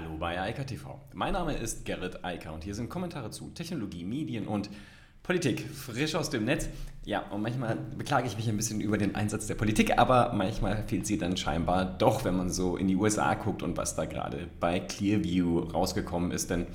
Hallo bei Eika TV. Mein Name ist Gerrit Eiker und hier sind Kommentare zu Technologie, Medien und Politik. Frisch aus dem Netz. Ja, und manchmal beklage ich mich ein bisschen über den Einsatz der Politik, aber manchmal fehlt sie dann scheinbar doch, wenn man so in die USA guckt und was da gerade bei Clearview rausgekommen ist. Denn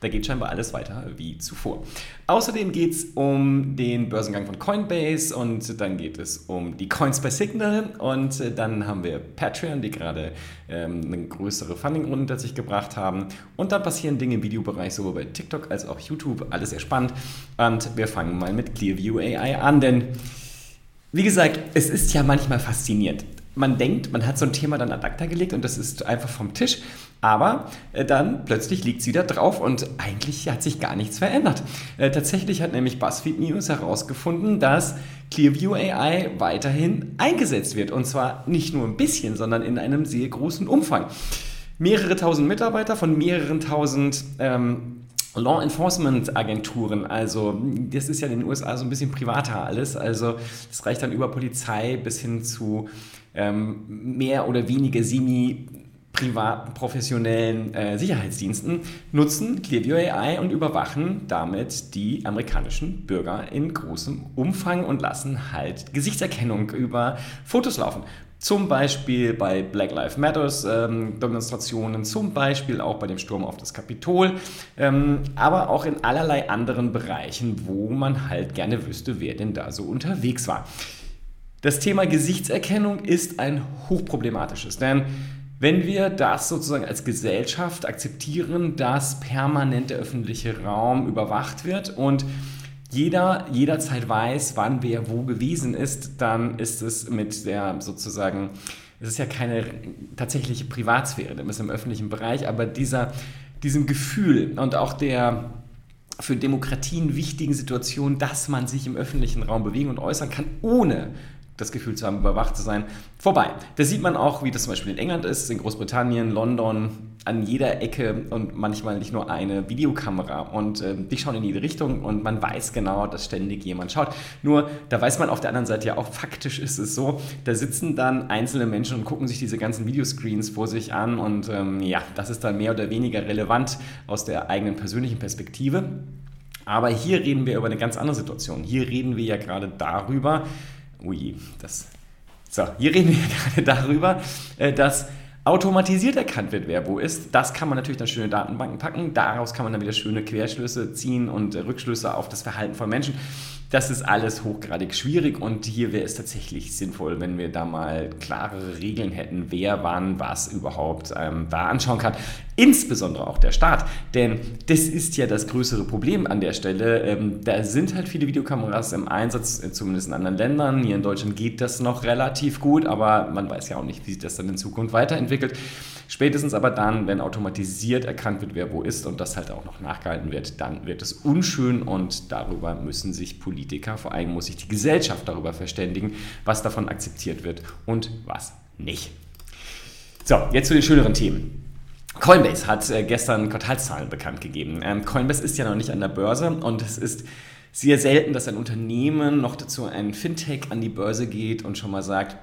da geht scheinbar alles weiter wie zuvor. Außerdem geht es um den Börsengang von Coinbase und dann geht es um die Coins bei Signal und äh, dann haben wir Patreon, die gerade ähm, eine größere Funding-Runde hinter sich gebracht haben. Und dann passieren Dinge im Videobereich, sowohl bei TikTok als auch YouTube. Alles sehr spannend. Und wir fangen mal mit Clearview AI an, denn wie gesagt, es ist ja manchmal faszinierend man denkt, man hat so ein Thema dann ad acta gelegt und das ist einfach vom Tisch. Aber äh, dann plötzlich liegt es wieder drauf und eigentlich hat sich gar nichts verändert. Äh, tatsächlich hat nämlich BuzzFeed News herausgefunden, dass Clearview AI weiterhin eingesetzt wird. Und zwar nicht nur ein bisschen, sondern in einem sehr großen Umfang. Mehrere tausend Mitarbeiter von mehreren tausend ähm, Law Enforcement Agenturen, also das ist ja in den USA so ein bisschen privater alles, also das reicht dann über Polizei bis hin zu ähm, mehr oder weniger semi privaten, professionellen äh, Sicherheitsdiensten nutzen Clearview AI und überwachen damit die amerikanischen Bürger in großem Umfang und lassen halt Gesichtserkennung über Fotos laufen. Zum Beispiel bei Black Lives Matters ähm, Demonstrationen, zum Beispiel auch bei dem Sturm auf das Kapitol, ähm, aber auch in allerlei anderen Bereichen, wo man halt gerne wüsste, wer denn da so unterwegs war. Das Thema Gesichtserkennung ist ein hochproblematisches, denn wenn wir das sozusagen als Gesellschaft akzeptieren, dass permanent der öffentliche Raum überwacht wird und jeder jederzeit weiß, wann wer wo gewesen ist, dann ist es mit der sozusagen, es ist ja keine tatsächliche Privatsphäre, das ist im öffentlichen Bereich, aber dieser, diesem Gefühl und auch der für Demokratien wichtigen Situation, dass man sich im öffentlichen Raum bewegen und äußern kann, ohne das Gefühl zu haben, überwacht zu sein, vorbei. Das sieht man auch, wie das zum Beispiel in England ist, in Großbritannien, London, an jeder Ecke und manchmal nicht nur eine Videokamera. Und äh, die schauen in jede Richtung und man weiß genau, dass ständig jemand schaut. Nur, da weiß man auf der anderen Seite ja auch, faktisch ist es so, da sitzen dann einzelne Menschen und gucken sich diese ganzen Videoscreens vor sich an und ähm, ja, das ist dann mehr oder weniger relevant aus der eigenen persönlichen Perspektive. Aber hier reden wir über eine ganz andere Situation. Hier reden wir ja gerade darüber, ui, das. So, hier reden wir gerade darüber, äh, dass automatisiert erkannt wird, wer wo ist. Das kann man natürlich dann schöne Datenbanken packen. Daraus kann man dann wieder schöne Querschlüsse ziehen und äh, Rückschlüsse auf das Verhalten von Menschen. Das ist alles hochgradig schwierig und hier wäre es tatsächlich sinnvoll, wenn wir da mal klarere Regeln hätten, wer wann was überhaupt ähm, da anschauen kann. Insbesondere auch der Staat, denn das ist ja das größere Problem an der Stelle. Ähm, da sind halt viele Videokameras im Einsatz, äh, zumindest in anderen Ländern. Hier in Deutschland geht das noch relativ gut, aber man weiß ja auch nicht, wie sich das dann in Zukunft weiterentwickelt. Spätestens aber dann, wenn automatisiert erkannt wird, wer wo ist und das halt auch noch nachgehalten wird, dann wird es unschön und darüber müssen sich Politiker, vor allem muss sich die Gesellschaft darüber verständigen, was davon akzeptiert wird und was nicht. So, jetzt zu den schöneren Themen. Coinbase hat äh, gestern Quartalszahlen bekannt gegeben. Ähm, Coinbase ist ja noch nicht an der Börse und es ist sehr selten, dass ein Unternehmen, noch dazu ein Fintech, an die Börse geht und schon mal sagt,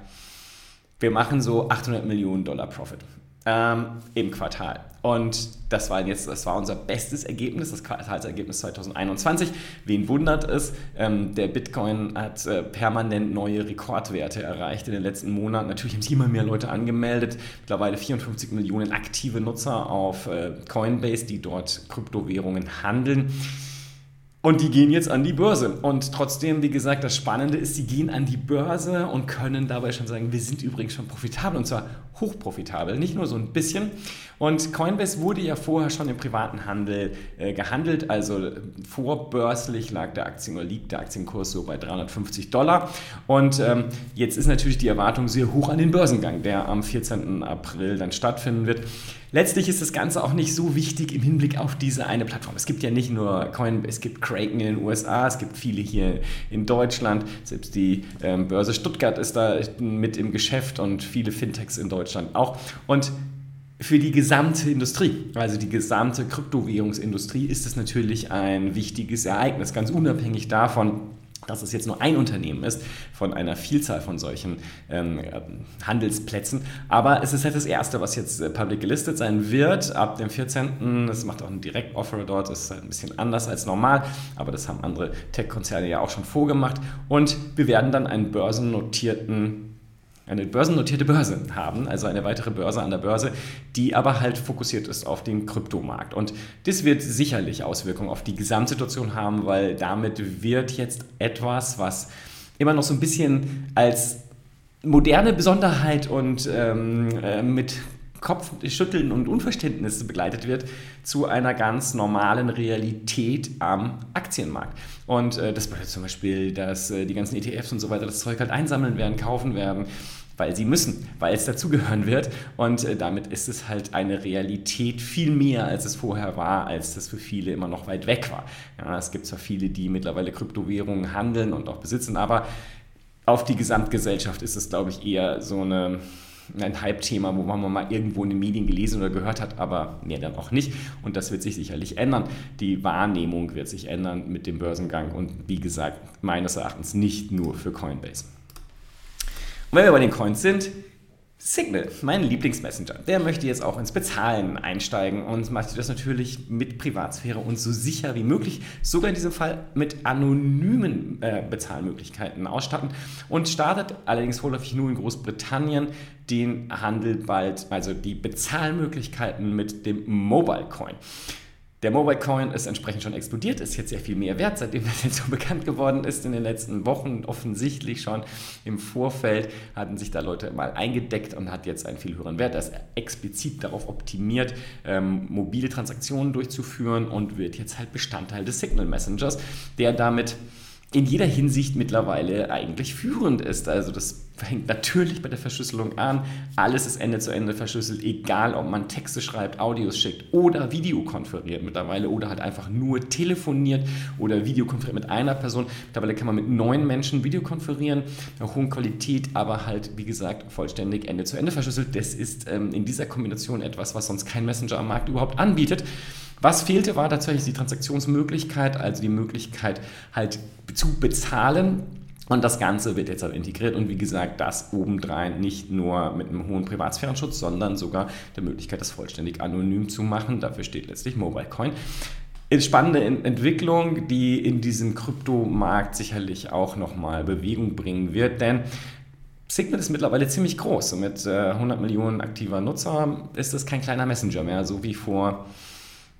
wir machen so 800 Millionen Dollar Profit ähm, im Quartal. Und das war jetzt, das war unser bestes Ergebnis, das Quartalsergebnis 2021. Wen wundert es? Ähm, der Bitcoin hat äh, permanent neue Rekordwerte erreicht in den letzten Monaten. Natürlich haben sich immer mehr Leute angemeldet. Mittlerweile 54 Millionen aktive Nutzer auf äh, Coinbase, die dort Kryptowährungen handeln. Und die gehen jetzt an die Börse. Und trotzdem, wie gesagt, das Spannende ist, sie gehen an die Börse und können dabei schon sagen, wir sind übrigens schon profitabel und zwar hochprofitabel, nicht nur so ein bisschen. Und Coinbase wurde ja vorher schon im privaten Handel äh, gehandelt, also vorbörslich lag der Aktien oder liegt der Aktienkurs so bei 350 Dollar. Und ähm, jetzt ist natürlich die Erwartung sehr hoch an den Börsengang, der am 14. April dann stattfinden wird. Letztlich ist das Ganze auch nicht so wichtig im Hinblick auf diese eine Plattform. Es gibt ja nicht nur Coinbase, es gibt Kraken in den USA, es gibt viele hier in Deutschland, selbst die ähm, Börse Stuttgart ist da mit im Geschäft und viele Fintechs in Deutschland auch. Und für die gesamte Industrie, also die gesamte Kryptowährungsindustrie, ist es natürlich ein wichtiges Ereignis, ganz unabhängig davon, dass es jetzt nur ein Unternehmen ist von einer Vielzahl von solchen ähm, Handelsplätzen. Aber es ist halt das erste, was jetzt äh, public gelistet sein wird ab dem 14. Es macht auch einen Direktoffer dort, das ist halt ein bisschen anders als normal, aber das haben andere Tech-Konzerne ja auch schon vorgemacht. Und wir werden dann einen börsennotierten eine börsennotierte Börse haben, also eine weitere Börse an der Börse, die aber halt fokussiert ist auf den Kryptomarkt. Und das wird sicherlich Auswirkungen auf die Gesamtsituation haben, weil damit wird jetzt etwas, was immer noch so ein bisschen als moderne Besonderheit und ähm, äh, mit Kopfschütteln und Unverständnis begleitet wird, zu einer ganz normalen Realität am Aktienmarkt. Und äh, das bedeutet zum Beispiel, dass äh, die ganzen ETFs und so weiter das Zeug halt einsammeln werden, kaufen werden, weil sie müssen, weil es dazugehören wird. Und äh, damit ist es halt eine Realität viel mehr, als es vorher war, als das für viele immer noch weit weg war. Ja, es gibt zwar viele, die mittlerweile Kryptowährungen handeln und auch besitzen, aber auf die Gesamtgesellschaft ist es, glaube ich, eher so eine ein Hype-Thema, wo man mal irgendwo in den Medien gelesen oder gehört hat, aber mehr dann auch nicht. Und das wird sich sicherlich ändern. Die Wahrnehmung wird sich ändern mit dem Börsengang und wie gesagt, meines Erachtens nicht nur für Coinbase. Und wenn wir bei den Coins sind, Signal, mein Lieblingsmessenger, der möchte jetzt auch ins Bezahlen einsteigen und macht das natürlich mit Privatsphäre und so sicher wie möglich, sogar in diesem Fall mit anonymen äh, Bezahlmöglichkeiten ausstatten und startet allerdings vorläufig nur in Großbritannien den Handel bald, also die Bezahlmöglichkeiten mit dem Mobile Coin. Der Mobile Coin ist entsprechend schon explodiert, ist jetzt sehr viel mehr wert, seitdem das jetzt so bekannt geworden ist in den letzten Wochen. Offensichtlich schon im Vorfeld hatten sich da Leute mal eingedeckt und hat jetzt einen viel höheren Wert. Er ist explizit darauf optimiert, ähm, mobile Transaktionen durchzuführen und wird jetzt halt Bestandteil des Signal Messengers, der damit in jeder Hinsicht mittlerweile eigentlich führend ist. Also das fängt natürlich bei der Verschlüsselung an. Alles ist Ende zu Ende verschlüsselt, egal ob man Texte schreibt, Audios schickt oder Videokonferiert mittlerweile oder halt einfach nur telefoniert oder Videokonferiert mit einer Person. Mittlerweile kann man mit neun Menschen Videokonferieren, einer hohen Qualität, aber halt, wie gesagt, vollständig Ende zu Ende verschlüsselt. Das ist ähm, in dieser Kombination etwas, was sonst kein Messenger am Markt überhaupt anbietet. Was fehlte, war tatsächlich die Transaktionsmöglichkeit, also die Möglichkeit halt zu bezahlen. Und das Ganze wird jetzt halt integriert und wie gesagt, das obendrein nicht nur mit einem hohen Privatsphärenschutz, sondern sogar der Möglichkeit, das vollständig anonym zu machen. Dafür steht letztlich MobileCoin. Spannende Entwicklung, die in diesem Kryptomarkt sicherlich auch nochmal Bewegung bringen wird, denn Signal ist mittlerweile ziemlich groß. mit 100 äh, Millionen aktiver Nutzer ist das kein kleiner Messenger mehr, so wie vor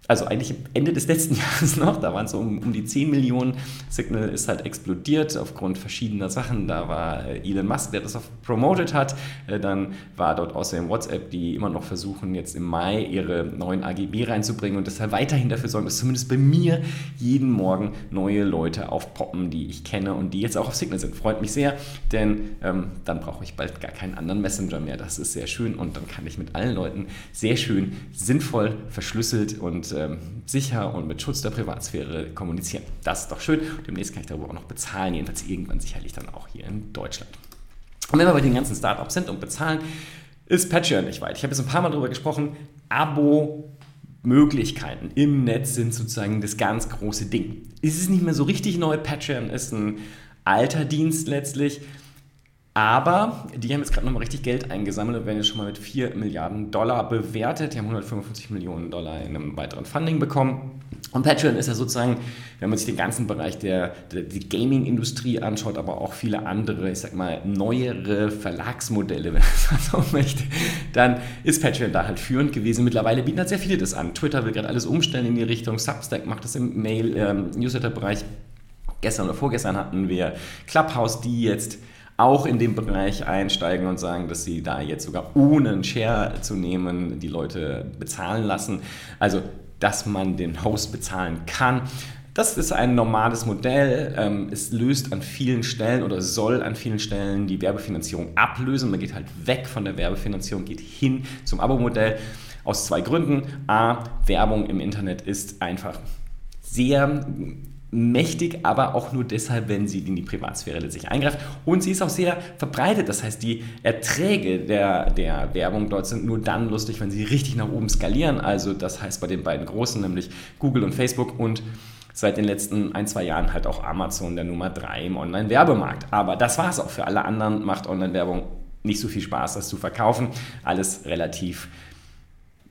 also eigentlich Ende des letzten Jahres noch, da waren es so um, um, die 10 Millionen. Signal ist halt explodiert aufgrund verschiedener Sachen. Da war äh, Elon Musk, der das auch promoted hat. Äh, dann war dort außerdem WhatsApp, die immer noch versuchen, jetzt im Mai ihre neuen AGB reinzubringen und deshalb weiterhin dafür sorgen, dass zumindest bei mir jeden Morgen neue Leute aufpoppen, die ich kenne und die jetzt auch auf Signal sind. Freut mich sehr, denn ähm, dann brauche ich bald gar keinen anderen Messenger mehr. Das ist sehr schön und dann kann ich mit allen Leuten sehr schön, sinnvoll, verschlüsselt und ähm, sicher und mit Schutz der Privatsphäre kommunizieren. Das ist doch schön. Demnächst kann ich darüber auch noch bezahlen, jedenfalls irgendwann sicherlich dann auch hier in Deutschland. Und wenn wir bei den ganzen Startups sind und bezahlen, ist Patreon nicht weit. Ich habe jetzt ein paar Mal darüber gesprochen. Abo Möglichkeiten im Netz sind sozusagen das ganz große Ding. Es ist nicht mehr so richtig neu. Patreon ist ein alter Dienst letztlich. Aber die haben jetzt gerade nochmal richtig Geld eingesammelt und werden jetzt schon mal mit 4 Milliarden Dollar bewertet. Die haben 155 Millionen Dollar in einem weiteren Funding bekommen. Und Patreon ist ja sozusagen, wenn man sich den ganzen Bereich der, der die Gaming-Industrie anschaut, aber auch viele andere, ich sag mal, neuere Verlagsmodelle, wenn man so möchte, dann ist Patreon da halt führend gewesen. Mittlerweile bieten halt sehr viele das an. Twitter will gerade alles umstellen in die Richtung, Substack macht das im Mail-Newsletter-Bereich. Ähm, Gestern oder vorgestern hatten wir Clubhouse, die jetzt auch in den Bereich einsteigen und sagen, dass sie da jetzt sogar ohne einen Share zu nehmen die Leute bezahlen lassen. Also, dass man den Host bezahlen kann. Das ist ein normales Modell. Ähm, es löst an vielen Stellen oder soll an vielen Stellen die Werbefinanzierung ablösen. Man geht halt weg von der Werbefinanzierung, geht hin zum Abo-Modell. Aus zwei Gründen. A, Werbung im Internet ist einfach sehr mächtig, aber auch nur deshalb, wenn sie in die Privatsphäre letztlich eingreift. Und sie ist auch sehr verbreitet. Das heißt, die Erträge der, der Werbung dort sind nur dann lustig, wenn sie richtig nach oben skalieren. Also das heißt bei den beiden großen, nämlich Google und Facebook und seit den letzten ein, zwei Jahren halt auch Amazon der Nummer drei im Online-Werbemarkt. Aber das war es auch. Für alle anderen macht Online-Werbung nicht so viel Spaß, das zu verkaufen. Alles relativ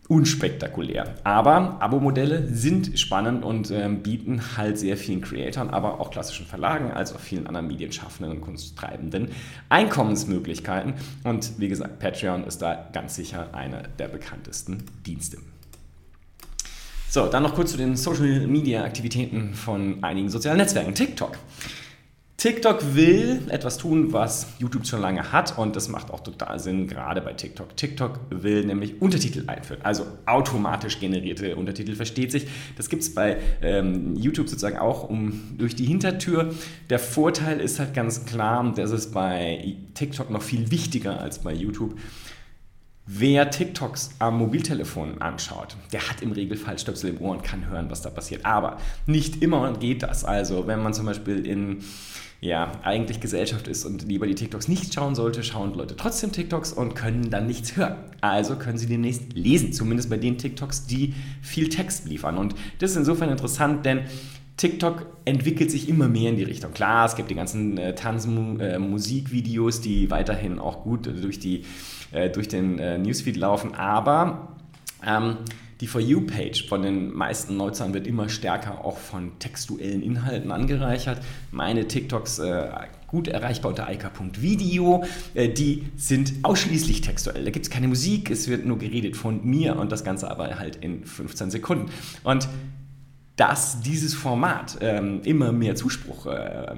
unspektakulär. Aber Abo-Modelle sind spannend und ähm, bieten halt sehr vielen Creatoren, aber auch klassischen Verlagen, als auch vielen anderen Medienschaffenden und Kunsttreibenden Einkommensmöglichkeiten. Und wie gesagt, Patreon ist da ganz sicher einer der bekanntesten Dienste. So, dann noch kurz zu den Social Media Aktivitäten von einigen sozialen Netzwerken. TikTok. TikTok will etwas tun, was YouTube schon lange hat und das macht auch total Sinn, gerade bei TikTok. TikTok will nämlich Untertitel einführen, also automatisch generierte Untertitel, versteht sich. Das gibt es bei ähm, YouTube sozusagen auch um, durch die Hintertür. Der Vorteil ist halt ganz klar, das ist bei TikTok noch viel wichtiger als bei YouTube. Wer TikToks am Mobiltelefon anschaut, der hat im Regelfall Stöpsel im Ohr und kann hören, was da passiert. Aber nicht immer geht das. Also wenn man zum Beispiel in ja, eigentlich Gesellschaft ist und lieber die TikToks nicht schauen sollte, schauen Leute trotzdem TikToks und können dann nichts hören. Also können sie demnächst lesen, zumindest bei den TikToks, die viel Text liefern. Und das ist insofern interessant, denn TikTok entwickelt sich immer mehr in die Richtung. Klar, es gibt die ganzen äh, Tanzmusikvideos, äh, die weiterhin auch gut durch, die, äh, durch den äh, Newsfeed laufen, aber ähm, die For You-Page von den meisten Nutzern wird immer stärker auch von textuellen Inhalten angereichert. Meine TikToks äh, gut erreichbar unter eika.video. Äh, die sind ausschließlich textuell. Da gibt es keine Musik, es wird nur geredet von mir und das Ganze aber halt in 15 Sekunden. Und dass dieses Format ähm, immer mehr Zuspruch äh,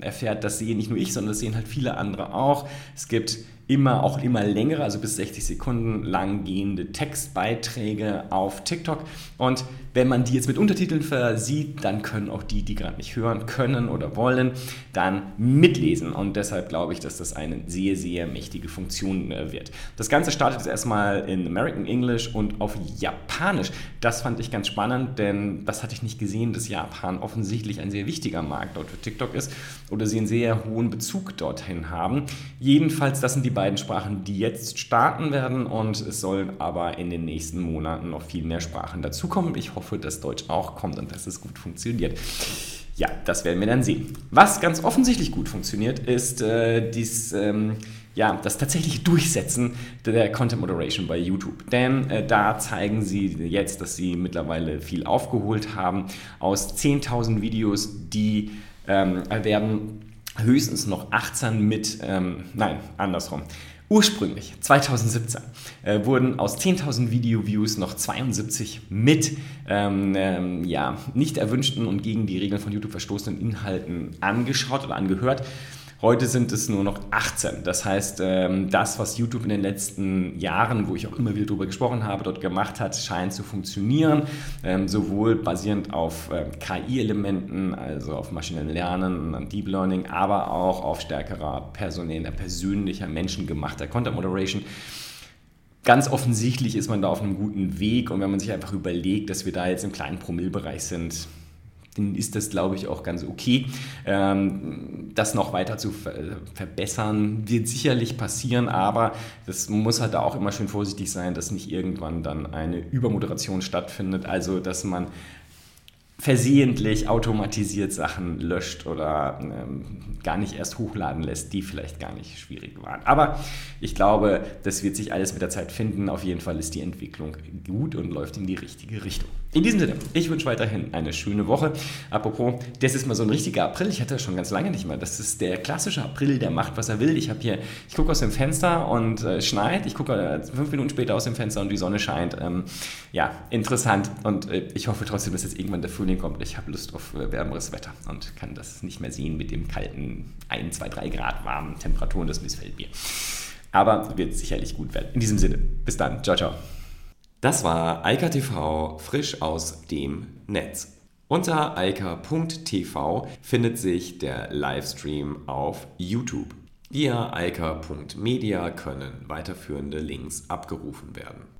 erfährt, das sehe nicht nur ich, sondern das sehen halt viele andere auch. Es gibt immer auch immer längere, also bis 60 Sekunden lang gehende Textbeiträge auf TikTok. Und wenn man die jetzt mit Untertiteln versieht, dann können auch die, die gerade nicht hören können oder wollen, dann mitlesen. Und deshalb glaube ich, dass das eine sehr, sehr mächtige Funktion äh, wird. Das Ganze startet jetzt erstmal in American English und auf Japanisch. Das fand ich ganz spannend, denn das hatte ich nicht gesehen, dass Japan offensichtlich ein sehr wichtiger Markt dort für TikTok ist oder sie einen sehr hohen Bezug dorthin haben. Jedenfalls, das sind die beiden Sprachen, die jetzt starten werden und es sollen aber in den nächsten Monaten noch viel mehr Sprachen dazukommen. Ich hoffe, dass Deutsch auch kommt und dass es gut funktioniert. Ja, das werden wir dann sehen. Was ganz offensichtlich gut funktioniert, ist äh, dies, ähm, ja, das tatsächliche Durchsetzen der Content Moderation bei YouTube. Denn äh, da zeigen sie jetzt, dass sie mittlerweile viel aufgeholt haben. Aus 10.000 Videos, die ähm, werden höchstens noch 18 mit, ähm, nein, andersrum. Ursprünglich, 2017, äh, wurden aus 10.000 Video-Views noch 72 mit ähm, ähm, ja, nicht erwünschten und gegen die Regeln von YouTube verstoßenen Inhalten angeschaut oder angehört. Heute sind es nur noch 18. Das heißt, ähm, das, was YouTube in den letzten Jahren, wo ich auch immer wieder darüber gesprochen habe, dort gemacht hat, scheint zu funktionieren. Ähm, sowohl basierend auf ähm, KI-Elementen, also auf maschinellem Lernen und Deep Learning, aber auch auf stärkerer personeller, persönlicher, menschengemachter Content Moderation. Ganz offensichtlich ist man da auf einem guten Weg und wenn man sich einfach überlegt, dass wir da jetzt im kleinen Promillbereich sind, dann ist das, glaube ich, auch ganz okay. Ähm, das noch weiter zu verbessern wird sicherlich passieren, aber das muss halt auch immer schön vorsichtig sein, dass nicht irgendwann dann eine Übermoderation stattfindet, also dass man versehentlich automatisiert Sachen löscht oder ähm, gar nicht erst hochladen lässt, die vielleicht gar nicht schwierig waren. Aber ich glaube, das wird sich alles mit der Zeit finden. Auf jeden Fall ist die Entwicklung gut und läuft in die richtige Richtung. In diesem Sinne, ich wünsche weiterhin eine schöne Woche. Apropos, das ist mal so ein richtiger April. Ich hatte das schon ganz lange nicht mehr. Das ist der klassische April, der macht, was er will. Ich habe hier, ich gucke aus dem Fenster und äh, schneit. Ich gucke äh, fünf Minuten später aus dem Fenster und die Sonne scheint. Ähm, ja, interessant. Und äh, ich hoffe trotzdem, dass jetzt irgendwann der Frühling kommt. Ich habe Lust auf äh, wärmeres Wetter und kann das nicht mehr sehen mit dem kalten 1, 2, 3 Grad warmen Temperaturen. Das missfällt mir. Aber wird sicherlich gut werden. In diesem Sinne, bis dann. Ciao, ciao. Das war Eika TV frisch aus dem Netz. Unter eika.tv findet sich der Livestream auf YouTube. Via eika.media können weiterführende Links abgerufen werden.